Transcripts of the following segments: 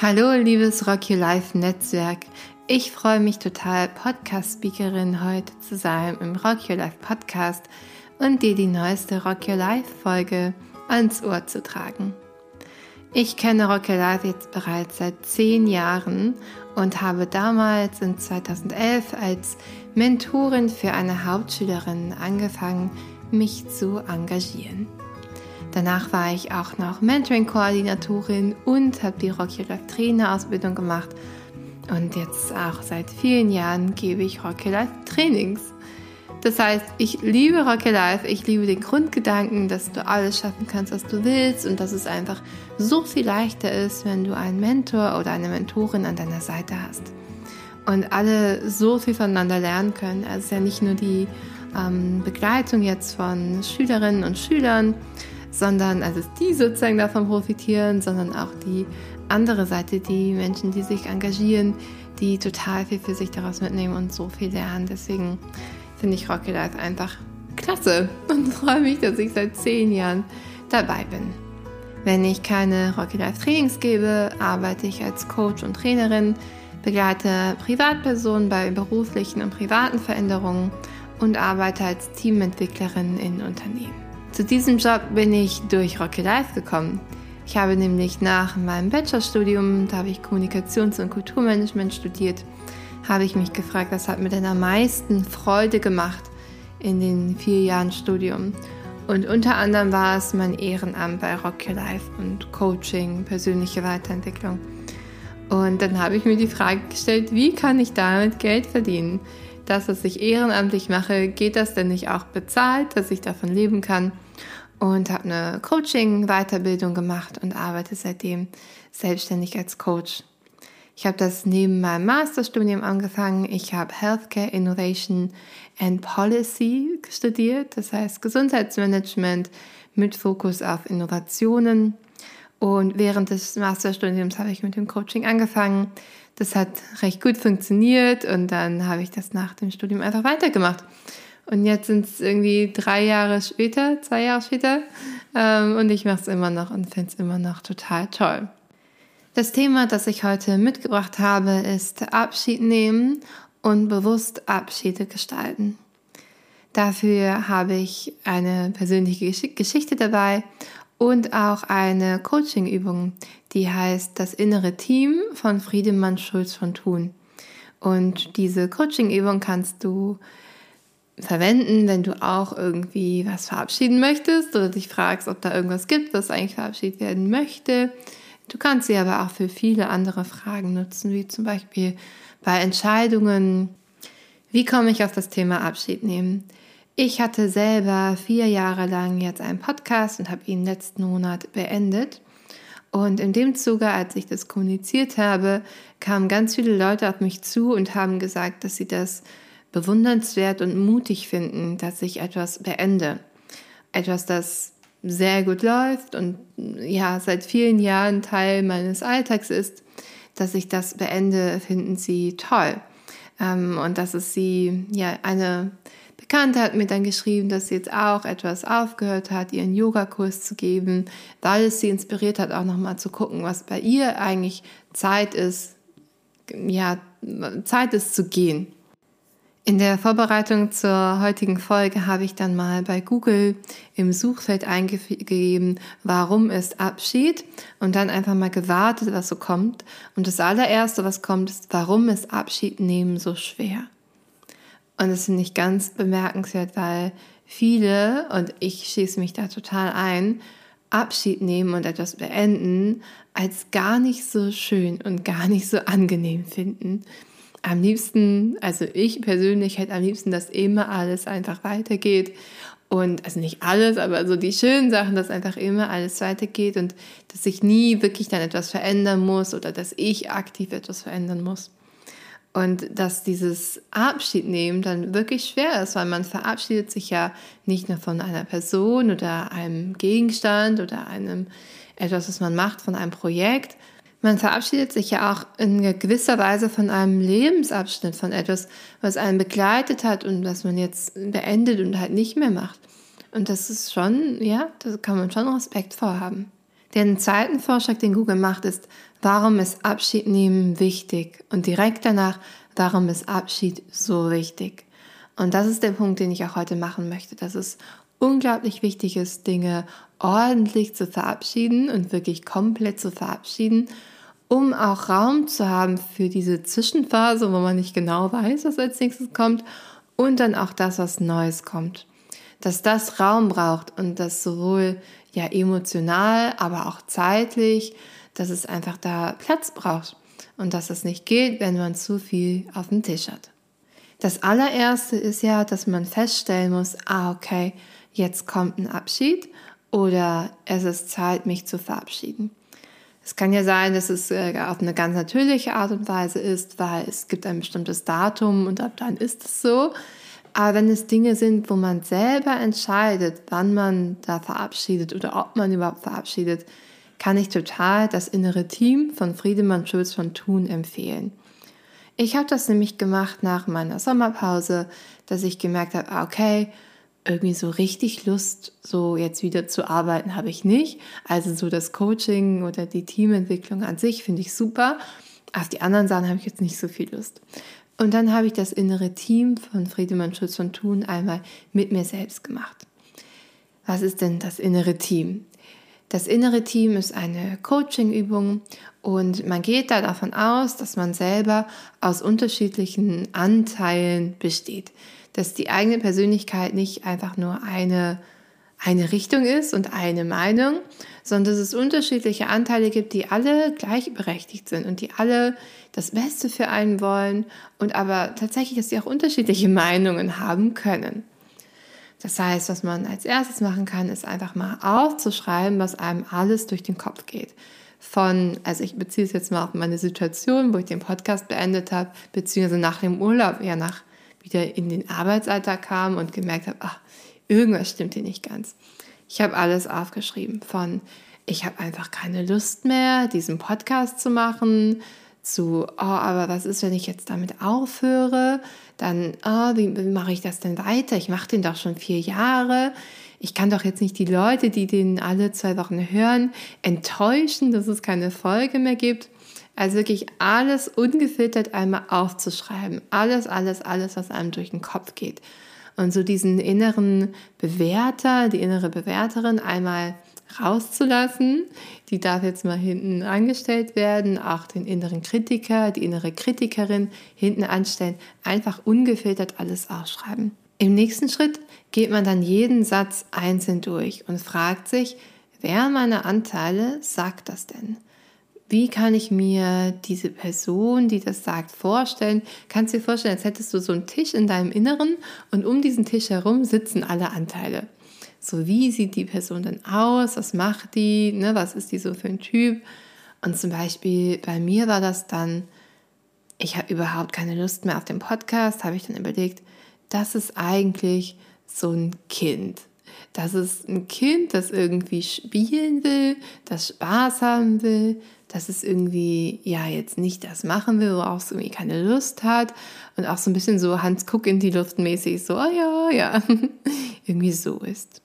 Hallo, liebes Rock Your Life Netzwerk. Ich freue mich total, Podcast-Speakerin heute zu sein im Rock Your Life Podcast und dir die neueste Rock Your Life Folge ans Ohr zu tragen. Ich kenne Rock Your Life jetzt bereits seit zehn Jahren und habe damals in 2011 als Mentorin für eine Hauptschülerin angefangen, mich zu engagieren. Danach war ich auch noch Mentoring-Koordinatorin und habe die Rocky Life Trainer-Ausbildung gemacht. Und jetzt auch seit vielen Jahren gebe ich Rocky Life Trainings. Das heißt, ich liebe Rocky Life, ich liebe den Grundgedanken, dass du alles schaffen kannst, was du willst und dass es einfach so viel leichter ist, wenn du einen Mentor oder eine Mentorin an deiner Seite hast. Und alle so viel voneinander lernen können. Also es ist ja nicht nur die ähm, Begleitung jetzt von Schülerinnen und Schülern, sondern also die sozusagen davon profitieren, sondern auch die andere Seite, die Menschen, die sich engagieren, die total viel für sich daraus mitnehmen und so viel lernen. Deswegen finde ich Rocky Life einfach klasse und freue mich, dass ich seit zehn Jahren dabei bin. Wenn ich keine Rocky Life Trainings gebe, arbeite ich als Coach und Trainerin, begleite Privatpersonen bei beruflichen und privaten Veränderungen und arbeite als Teamentwicklerin in Unternehmen. Zu diesem Job bin ich durch Rocky Life gekommen. Ich habe nämlich nach meinem Bachelorstudium, da habe ich Kommunikations- und Kulturmanagement studiert, habe ich mich gefragt, was hat mir denn am meisten Freude gemacht in den vier Jahren Studium. Und unter anderem war es mein Ehrenamt bei Rocky Life und Coaching, persönliche Weiterentwicklung. Und dann habe ich mir die Frage gestellt, wie kann ich damit Geld verdienen? Das, was ich ehrenamtlich mache, geht das denn nicht auch bezahlt, dass ich davon leben kann? und habe eine Coaching-Weiterbildung gemacht und arbeite seitdem selbstständig als Coach. Ich habe das neben meinem Masterstudium angefangen. Ich habe Healthcare Innovation and Policy studiert, das heißt Gesundheitsmanagement mit Fokus auf Innovationen. Und während des Masterstudiums habe ich mit dem Coaching angefangen. Das hat recht gut funktioniert und dann habe ich das nach dem Studium einfach weitergemacht. Und jetzt sind es irgendwie drei Jahre später, zwei Jahre später. Ähm, und ich mache es immer noch und finde es immer noch total toll. Das Thema, das ich heute mitgebracht habe, ist Abschied nehmen und bewusst Abschiede gestalten. Dafür habe ich eine persönliche Geschichte dabei und auch eine Coaching-Übung, die heißt Das innere Team von Friedemann Schulz von Thun. Und diese Coaching-Übung kannst du verwenden, wenn du auch irgendwie was verabschieden möchtest oder dich fragst, ob da irgendwas gibt, was eigentlich verabschiedet werden möchte. Du kannst sie aber auch für viele andere Fragen nutzen, wie zum Beispiel bei Entscheidungen, wie komme ich auf das Thema Abschied nehmen. Ich hatte selber vier Jahre lang jetzt einen Podcast und habe ihn letzten Monat beendet. Und in dem Zuge, als ich das kommuniziert habe, kamen ganz viele Leute auf mich zu und haben gesagt, dass sie das bewundernswert und mutig finden, dass ich etwas beende. Etwas, das sehr gut läuft und ja, seit vielen Jahren Teil meines Alltags ist, dass ich das beende, finden sie toll. Ähm, und dass es sie, ja, eine Bekannte hat mir dann geschrieben, dass sie jetzt auch etwas aufgehört hat, ihren Yogakurs zu geben, weil es sie inspiriert hat, auch nochmal zu gucken, was bei ihr eigentlich Zeit ist, ja, Zeit ist zu gehen. In der Vorbereitung zur heutigen Folge habe ich dann mal bei Google im Suchfeld eingegeben, warum ist Abschied und dann einfach mal gewartet, was so kommt. Und das allererste, was kommt, ist, warum ist Abschied nehmen so schwer? Und das finde ich ganz bemerkenswert, weil viele, und ich schieße mich da total ein, Abschied nehmen und etwas beenden als gar nicht so schön und gar nicht so angenehm finden am liebsten, also ich persönlich hätte am liebsten, dass immer alles einfach weitergeht. Und also nicht alles, aber so die schönen Sachen, dass einfach immer alles weitergeht und dass sich nie wirklich dann etwas verändern muss oder dass ich aktiv etwas verändern muss. Und dass dieses Abschied nehmen dann wirklich schwer ist, weil man verabschiedet sich ja nicht nur von einer Person oder einem Gegenstand oder einem etwas, was man macht, von einem Projekt, man verabschiedet sich ja auch in gewisser Weise von einem Lebensabschnitt, von etwas, was einen begleitet hat und was man jetzt beendet und halt nicht mehr macht. Und das ist schon, ja, da kann man schon Respekt vorhaben. Den zweiten Vorschlag, den Google macht, ist, warum ist Abschied nehmen wichtig? Und direkt danach, warum ist Abschied so wichtig? Und das ist der Punkt, den ich auch heute machen möchte, dass es unglaublich wichtig ist, Dinge ordentlich zu verabschieden und wirklich komplett zu verabschieden, um auch Raum zu haben für diese Zwischenphase, wo man nicht genau weiß, was als nächstes kommt und dann auch das, was Neues kommt. Dass das Raum braucht und das sowohl ja emotional, aber auch zeitlich, dass es einfach da Platz braucht und dass es nicht geht, wenn man zu viel auf dem Tisch hat. Das allererste ist ja, dass man feststellen muss, ah, okay, jetzt kommt ein Abschied oder es ist Zeit, mich zu verabschieden. Es kann ja sein, dass es äh, auf eine ganz natürliche Art und Weise ist, weil es gibt ein bestimmtes Datum und ab dann ist es so. Aber wenn es Dinge sind, wo man selber entscheidet, wann man da verabschiedet oder ob man überhaupt verabschiedet, kann ich total das innere Team von Friedemann Schulz von Thun empfehlen. Ich habe das nämlich gemacht nach meiner Sommerpause, dass ich gemerkt habe, okay, irgendwie so richtig Lust, so jetzt wieder zu arbeiten, habe ich nicht. Also so das Coaching oder die Teamentwicklung an sich finde ich super. Auf die anderen Sachen habe ich jetzt nicht so viel Lust. Und dann habe ich das innere Team von Friedemann Schulz von Thun einmal mit mir selbst gemacht. Was ist denn das innere Team? Das innere Team ist eine Coaching-Übung und man geht da davon aus, dass man selber aus unterschiedlichen Anteilen besteht. Dass die eigene Persönlichkeit nicht einfach nur eine, eine Richtung ist und eine Meinung, sondern dass es unterschiedliche Anteile gibt, die alle gleichberechtigt sind und die alle das Beste für einen wollen und aber tatsächlich, dass sie auch unterschiedliche Meinungen haben können. Das heißt, was man als erstes machen kann, ist einfach mal aufzuschreiben, was einem alles durch den Kopf geht. Von, also ich beziehe es jetzt mal auf meine Situation, wo ich den Podcast beendet habe, beziehungsweise nach dem Urlaub ja nach wieder in den Arbeitsalltag kam und gemerkt habe, ach, irgendwas stimmt hier nicht ganz. Ich habe alles aufgeschrieben von, ich habe einfach keine Lust mehr, diesen Podcast zu machen, zu, oh, aber was ist, wenn ich jetzt damit aufhöre? Dann, oh, wie, wie mache ich das denn weiter? Ich mache den doch schon vier Jahre. Ich kann doch jetzt nicht die Leute, die den alle zwei Wochen hören, enttäuschen, dass es keine Folge mehr gibt. Also wirklich alles ungefiltert einmal aufzuschreiben. Alles, alles, alles, was einem durch den Kopf geht. Und so diesen inneren Bewerter, die innere Bewerterin einmal rauszulassen. Die darf jetzt mal hinten angestellt werden, auch den inneren Kritiker, die innere Kritikerin hinten anstellen, einfach ungefiltert alles aufschreiben. Im nächsten Schritt geht man dann jeden Satz einzeln durch und fragt sich, wer meiner Anteile sagt das denn? Wie kann ich mir diese Person, die das sagt, vorstellen? Kannst du dir vorstellen, als hättest du so einen Tisch in deinem Inneren und um diesen Tisch herum sitzen alle Anteile. So, wie sieht die Person denn aus? Was macht die? Ne? Was ist die so für ein Typ? Und zum Beispiel bei mir war das dann, ich habe überhaupt keine Lust mehr auf den Podcast, habe ich dann überlegt, das ist eigentlich so ein Kind. Das ist ein Kind, das irgendwie spielen will, das Spaß haben will, dass es irgendwie, ja, jetzt nicht das machen will, worauf es irgendwie keine Lust hat und auch so ein bisschen so Hans Guck in die Luft mäßig, so, oh ja, ja, irgendwie so ist.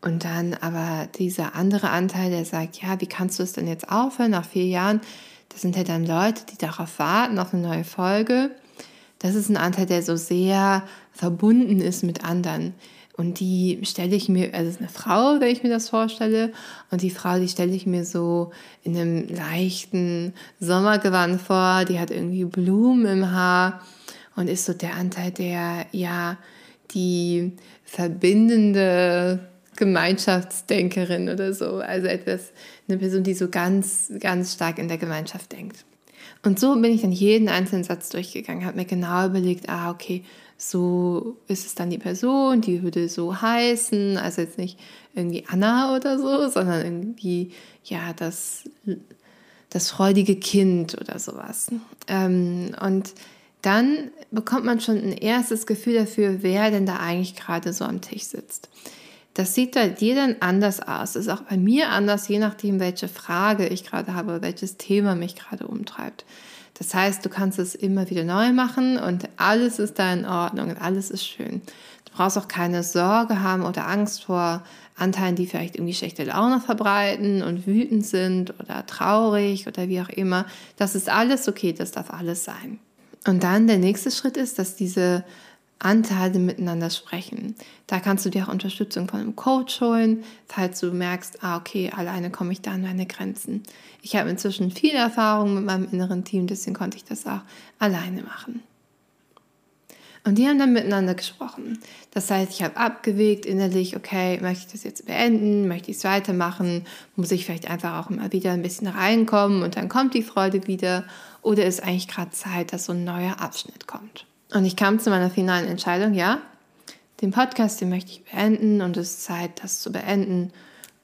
Und dann aber dieser andere Anteil, der sagt, ja, wie kannst du es denn jetzt aufhören nach vier Jahren? Das sind ja dann Leute, die darauf warten, auf eine neue Folge. Das ist ein Anteil, der so sehr verbunden ist mit anderen. Und die stelle ich mir, also es ist eine Frau, wenn ich mir das vorstelle. Und die Frau, die stelle ich mir so in einem leichten Sommergewand vor. Die hat irgendwie Blumen im Haar und ist so der Anteil, der ja die verbindende Gemeinschaftsdenkerin oder so. Also etwas, eine Person, die so ganz, ganz stark in der Gemeinschaft denkt. Und so bin ich dann jeden einzelnen Satz durchgegangen, habe mir genau überlegt, ah, okay, so ist es dann die Person, die würde so heißen, also jetzt nicht irgendwie Anna oder so, sondern irgendwie, ja, das, das freudige Kind oder sowas. Ähm, und dann bekommt man schon ein erstes Gefühl dafür, wer denn da eigentlich gerade so am Tisch sitzt. Das sieht bei dir dann anders aus. Das ist auch bei mir anders, je nachdem, welche Frage ich gerade habe, welches Thema mich gerade umtreibt. Das heißt, du kannst es immer wieder neu machen und alles ist da in Ordnung und alles ist schön. Du brauchst auch keine Sorge haben oder Angst vor Anteilen, die vielleicht irgendwie schlechte Laune verbreiten und wütend sind oder traurig oder wie auch immer. Das ist alles okay, das darf alles sein. Und dann der nächste Schritt ist, dass diese Anteile miteinander sprechen. Da kannst du dir auch Unterstützung von einem Coach holen, falls du merkst, ah, okay, alleine komme ich da an meine Grenzen. Ich habe inzwischen viel Erfahrung mit meinem inneren Team, deswegen konnte ich das auch alleine machen. Und die haben dann miteinander gesprochen. Das heißt, ich habe abgewegt innerlich, okay, möchte ich das jetzt beenden, möchte ich es weitermachen, muss ich vielleicht einfach auch mal wieder ein bisschen reinkommen und dann kommt die Freude wieder oder ist eigentlich gerade Zeit, dass so ein neuer Abschnitt kommt. Und ich kam zu meiner finalen Entscheidung, ja, den Podcast, den möchte ich beenden und es ist Zeit, das zu beenden.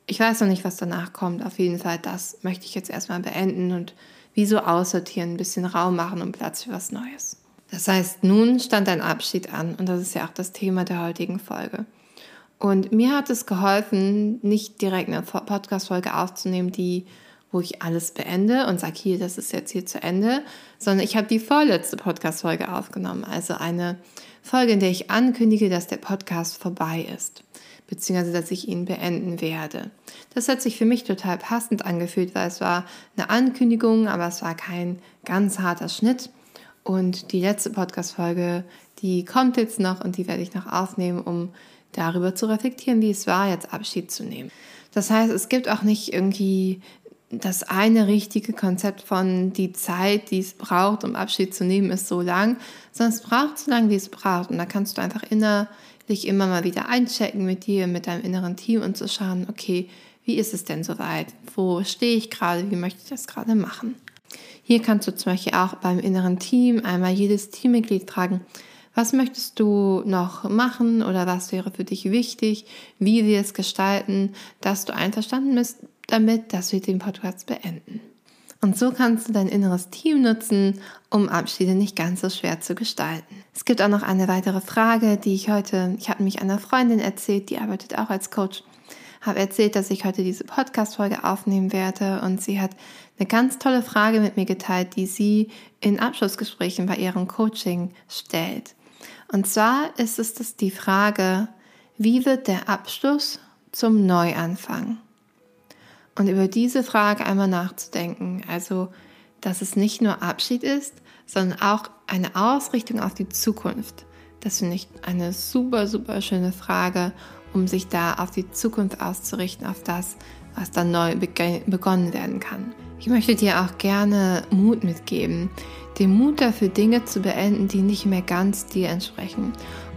Ich weiß noch nicht, was danach kommt. Auf jeden Fall, das möchte ich jetzt erstmal beenden und wie so aussortieren, ein bisschen Raum machen und Platz für was Neues. Das heißt, nun stand ein Abschied an und das ist ja auch das Thema der heutigen Folge. Und mir hat es geholfen, nicht direkt eine Podcast-Folge aufzunehmen, die wo ich alles beende und sage, hier, das ist jetzt hier zu Ende, sondern ich habe die vorletzte Podcast-Folge aufgenommen, also eine Folge, in der ich ankündige, dass der Podcast vorbei ist, beziehungsweise dass ich ihn beenden werde. Das hat sich für mich total passend angefühlt, weil es war eine Ankündigung, aber es war kein ganz harter Schnitt. Und die letzte Podcast-Folge, die kommt jetzt noch und die werde ich noch aufnehmen, um darüber zu reflektieren, wie es war, jetzt Abschied zu nehmen. Das heißt, es gibt auch nicht irgendwie das eine richtige Konzept von die Zeit, die es braucht, um Abschied zu nehmen, ist so lang, sondern es braucht so lange, wie es braucht. Und da kannst du einfach innerlich immer mal wieder einchecken mit dir, mit deinem inneren Team und zu schauen, okay, wie ist es denn soweit? Wo stehe ich gerade? Wie möchte ich das gerade machen? Hier kannst du zum Beispiel auch beim inneren Team einmal jedes Teammitglied fragen, was möchtest du noch machen oder was wäre für dich wichtig, wie wir es gestalten, dass du einverstanden bist damit, dass wir den Podcast beenden. Und so kannst du dein inneres Team nutzen, um Abschiede nicht ganz so schwer zu gestalten. Es gibt auch noch eine weitere Frage, die ich heute, ich habe mich einer Freundin erzählt, die arbeitet auch als Coach, habe erzählt, dass ich heute diese Podcast-Folge aufnehmen werde und sie hat eine ganz tolle Frage mit mir geteilt, die sie in Abschlussgesprächen bei ihrem Coaching stellt. Und zwar ist es die Frage, wie wird der Abschluss zum Neuanfang? Und über diese Frage einmal nachzudenken, also dass es nicht nur Abschied ist, sondern auch eine Ausrichtung auf die Zukunft. Das finde ich eine super, super schöne Frage, um sich da auf die Zukunft auszurichten, auf das, was dann neu begonnen werden kann. Ich möchte dir auch gerne Mut mitgeben, den Mut dafür, Dinge zu beenden, die nicht mehr ganz dir entsprechen.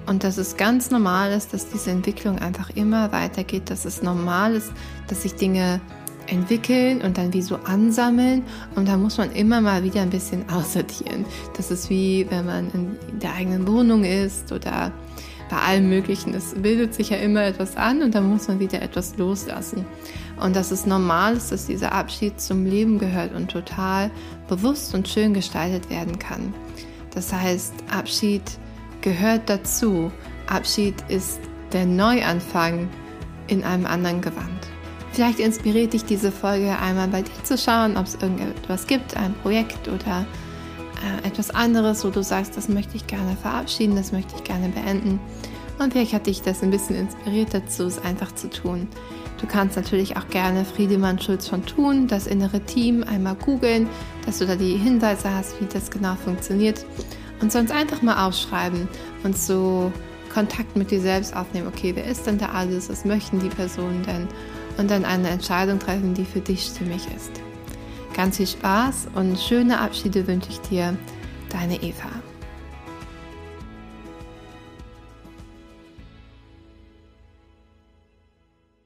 Und dass es ganz normal ist, dass diese Entwicklung einfach immer weitergeht, dass es normal ist, dass sich Dinge entwickeln und dann wie so ansammeln und da muss man immer mal wieder ein bisschen aussortieren. Das ist wie wenn man in der eigenen Wohnung ist oder bei allem Möglichen. Es bildet sich ja immer etwas an und dann muss man wieder etwas loslassen. Und dass es normal ist, dass dieser Abschied zum Leben gehört und total bewusst und schön gestaltet werden kann. Das heißt, Abschied gehört dazu. Abschied ist der Neuanfang in einem anderen Gewand. Vielleicht inspiriert dich diese Folge einmal bei dir zu schauen, ob es irgendetwas gibt, ein Projekt oder äh, etwas anderes, wo du sagst, das möchte ich gerne verabschieden, das möchte ich gerne beenden. Und vielleicht hat dich das ein bisschen inspiriert dazu, es einfach zu tun. Du kannst natürlich auch gerne Friedemann Schulz von Thun, das innere Team, einmal googeln, dass du da die Hinweise hast, wie das genau funktioniert. Und sonst einfach mal aufschreiben und so Kontakt mit dir selbst aufnehmen. Okay, wer ist denn da alles? Was möchten die Personen denn? Und dann eine Entscheidung treffen, die für dich stimmig ist. Ganz viel Spaß und schöne Abschiede wünsche ich dir, deine Eva.